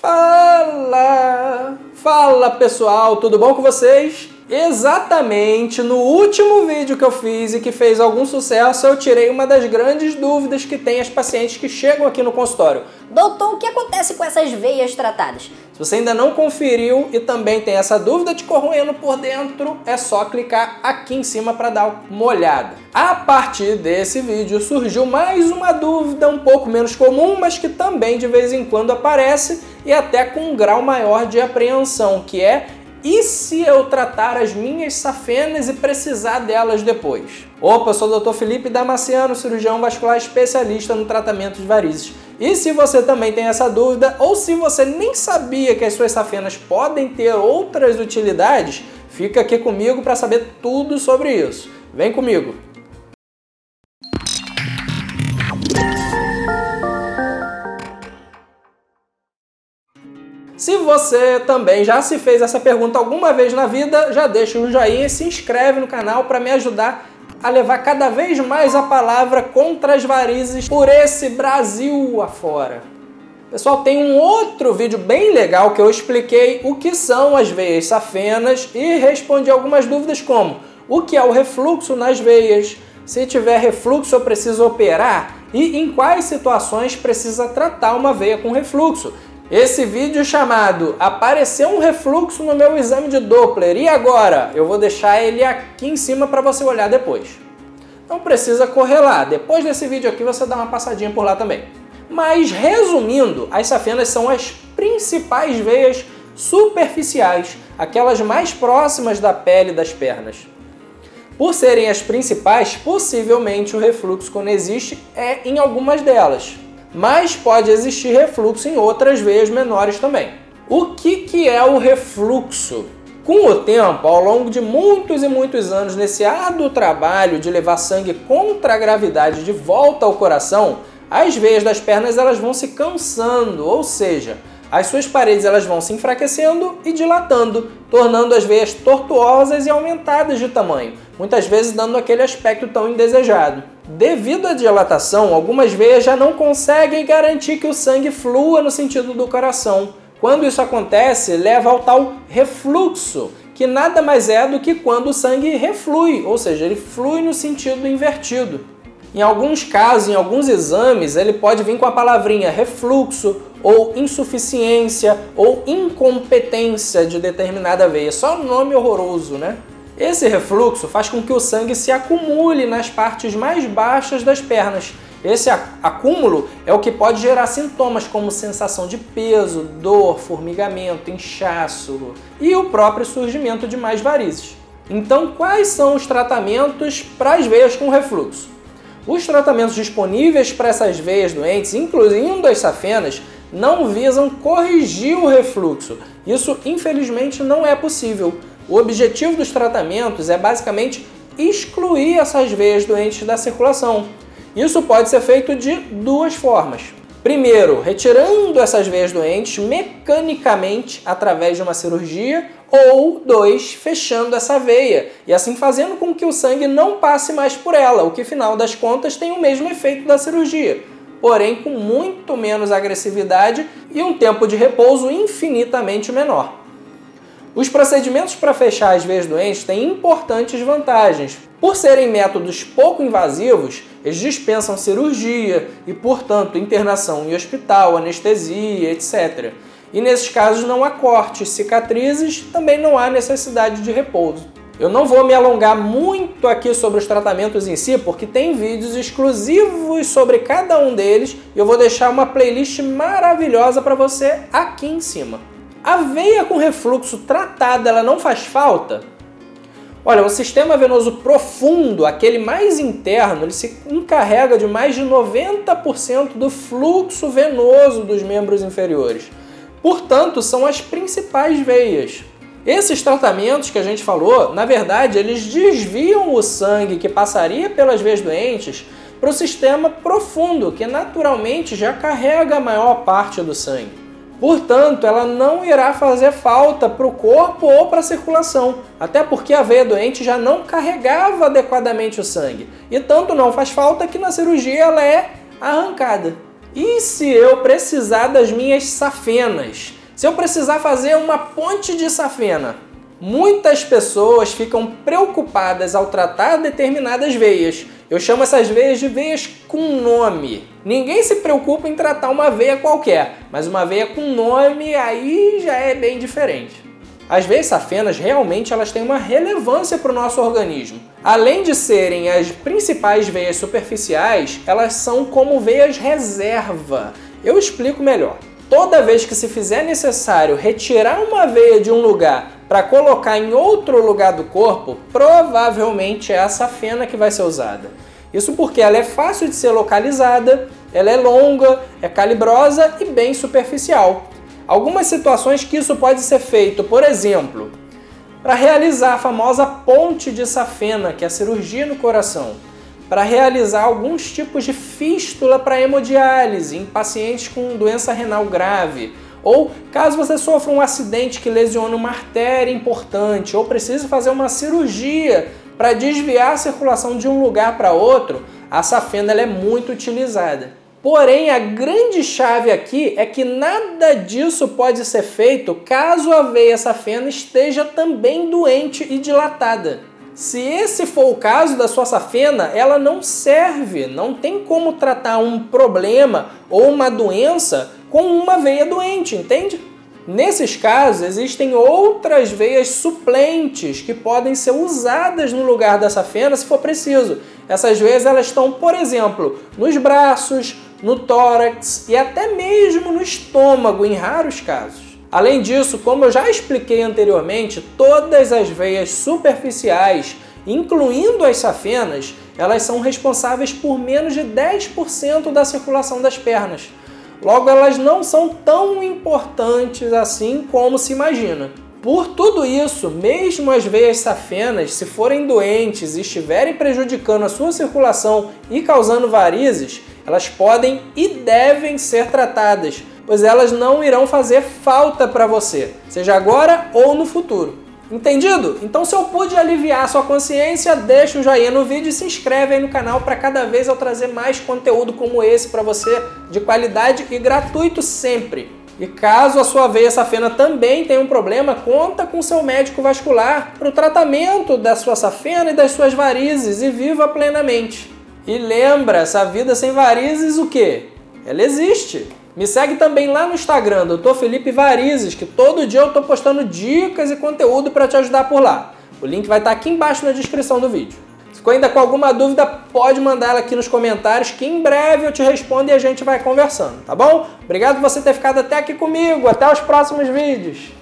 Fala! Fala pessoal, tudo bom com vocês? Exatamente no último vídeo que eu fiz e que fez algum sucesso, eu tirei uma das grandes dúvidas que tem as pacientes que chegam aqui no consultório. Doutor, o que acontece com essas veias tratadas? Se você ainda não conferiu e também tem essa dúvida de corroendo por dentro, é só clicar aqui em cima para dar uma olhada. A partir desse vídeo surgiu mais uma dúvida um pouco menos comum, mas que também de vez em quando aparece e até com um grau maior de apreensão, que é e se eu tratar as minhas safenas e precisar delas depois? Opa, sou o Dr. Felipe Damasceno, cirurgião vascular especialista no tratamento de varizes. E se você também tem essa dúvida, ou se você nem sabia que as suas safenas podem ter outras utilidades, fica aqui comigo para saber tudo sobre isso. Vem comigo! Se você também já se fez essa pergunta alguma vez na vida, já deixa um joinha e se inscreve no canal para me ajudar a levar cada vez mais a palavra contra as varizes por esse Brasil afora. Pessoal, tem um outro vídeo bem legal que eu expliquei o que são as veias safenas e respondi algumas dúvidas como o que é o refluxo nas veias, se tiver refluxo eu preciso operar e em quais situações precisa tratar uma veia com refluxo. Esse vídeo chamado Apareceu um refluxo no meu exame de Doppler e agora? Eu vou deixar ele aqui em cima para você olhar depois. Não precisa correr lá, depois desse vídeo aqui você dá uma passadinha por lá também. Mas resumindo, as safenas são as principais veias superficiais, aquelas mais próximas da pele das pernas. Por serem as principais, possivelmente o refluxo, quando existe, é em algumas delas mas pode existir refluxo em outras veias menores também. O que, que é o refluxo? Com o tempo, ao longo de muitos e muitos anos, nesse árduo trabalho de levar sangue contra a gravidade de volta ao coração, as veias das pernas elas vão se cansando, ou seja, as suas paredes elas vão se enfraquecendo e dilatando, tornando as veias tortuosas e aumentadas de tamanho, muitas vezes dando aquele aspecto tão indesejado. Devido à dilatação, algumas veias já não conseguem garantir que o sangue flua no sentido do coração. Quando isso acontece, leva ao tal refluxo, que nada mais é do que quando o sangue reflui, ou seja, ele flui no sentido invertido. Em alguns casos, em alguns exames, ele pode vir com a palavrinha refluxo ou insuficiência ou incompetência de determinada veia. Só nome horroroso, né? Esse refluxo faz com que o sangue se acumule nas partes mais baixas das pernas. Esse acúmulo é o que pode gerar sintomas como sensação de peso, dor, formigamento, inchaço e o próprio surgimento de mais varizes. Então, quais são os tratamentos para as veias com refluxo? Os tratamentos disponíveis para essas veias doentes, incluindo as safenas, não visam corrigir o refluxo. Isso, infelizmente, não é possível. O objetivo dos tratamentos é basicamente excluir essas veias doentes da circulação. Isso pode ser feito de duas formas. Primeiro, retirando essas veias doentes mecanicamente através de uma cirurgia, ou dois, fechando essa veia e assim fazendo com que o sangue não passe mais por ela, o que, final das contas, tem o mesmo efeito da cirurgia, porém com muito menos agressividade e um tempo de repouso infinitamente menor. Os procedimentos para fechar as veias doentes têm importantes vantagens. Por serem métodos pouco invasivos, eles dispensam cirurgia e, portanto, internação em hospital, anestesia, etc. E nesses casos não há cortes, cicatrizes, também não há necessidade de repouso. Eu não vou me alongar muito aqui sobre os tratamentos em si, porque tem vídeos exclusivos sobre cada um deles e eu vou deixar uma playlist maravilhosa para você aqui em cima. A veia com refluxo tratada, ela não faz falta? Olha, o sistema venoso profundo, aquele mais interno, ele se encarrega de mais de 90% do fluxo venoso dos membros inferiores. Portanto, são as principais veias. Esses tratamentos que a gente falou, na verdade, eles desviam o sangue que passaria pelas veias doentes para o sistema profundo, que naturalmente já carrega a maior parte do sangue. Portanto, ela não irá fazer falta para o corpo ou para a circulação, até porque a veia doente já não carregava adequadamente o sangue. E tanto não faz falta que na cirurgia ela é arrancada. E se eu precisar das minhas safenas? Se eu precisar fazer uma ponte de safena? Muitas pessoas ficam preocupadas ao tratar determinadas veias. Eu chamo essas veias de veias com nome. Ninguém se preocupa em tratar uma veia qualquer, mas uma veia com nome aí já é bem diferente. As veias safenas realmente elas têm uma relevância para o nosso organismo. Além de serem as principais veias superficiais, elas são como veias reserva. Eu explico melhor. Toda vez que se fizer necessário retirar uma veia de um lugar para colocar em outro lugar do corpo, provavelmente é a safena que vai ser usada. Isso porque ela é fácil de ser localizada, ela é longa, é calibrosa e bem superficial. Algumas situações que isso pode ser feito, por exemplo, para realizar a famosa ponte de safena, que é a cirurgia no coração, para realizar alguns tipos de fístula para hemodiálise em pacientes com doença renal grave, ou caso você sofra um acidente que lesione uma artéria importante, ou precise fazer uma cirurgia para desviar a circulação de um lugar para outro, a safena é muito utilizada. Porém, a grande chave aqui é que nada disso pode ser feito caso a veia safena esteja também doente e dilatada. Se esse for o caso da sua safena, ela não serve, não tem como tratar um problema ou uma doença com uma veia doente, entende? Nesses casos, existem outras veias suplentes que podem ser usadas no lugar da safena se for preciso. Essas veias elas estão, por exemplo, nos braços, no tórax e até mesmo no estômago em raros casos. Além disso, como eu já expliquei anteriormente, todas as veias superficiais, incluindo as safenas, elas são responsáveis por menos de 10% da circulação das pernas. Logo, elas não são tão importantes assim como se imagina. Por tudo isso, mesmo as veias safenas, se forem doentes e estiverem prejudicando a sua circulação e causando varizes, elas podem e devem ser tratadas, pois elas não irão fazer falta para você, seja agora ou no futuro. Entendido? Então, se eu pude aliviar a sua consciência, deixa um joinha no vídeo e se inscreve aí no canal para cada vez eu trazer mais conteúdo como esse para você, de qualidade e gratuito sempre. E caso a sua veia safena também tenha um problema, conta com seu médico vascular para o tratamento da sua safena e das suas varizes e viva plenamente. E lembra, essa vida sem varizes o quê? Ela existe. Me segue também lá no Instagram, Dr. Felipe Varizes, que todo dia eu estou postando dicas e conteúdo para te ajudar por lá. O link vai estar tá aqui embaixo na descrição do vídeo. Se ficou ainda com alguma dúvida, pode mandar ela aqui nos comentários, que em breve eu te respondo e a gente vai conversando, tá bom? Obrigado por você ter ficado até aqui comigo. Até os próximos vídeos.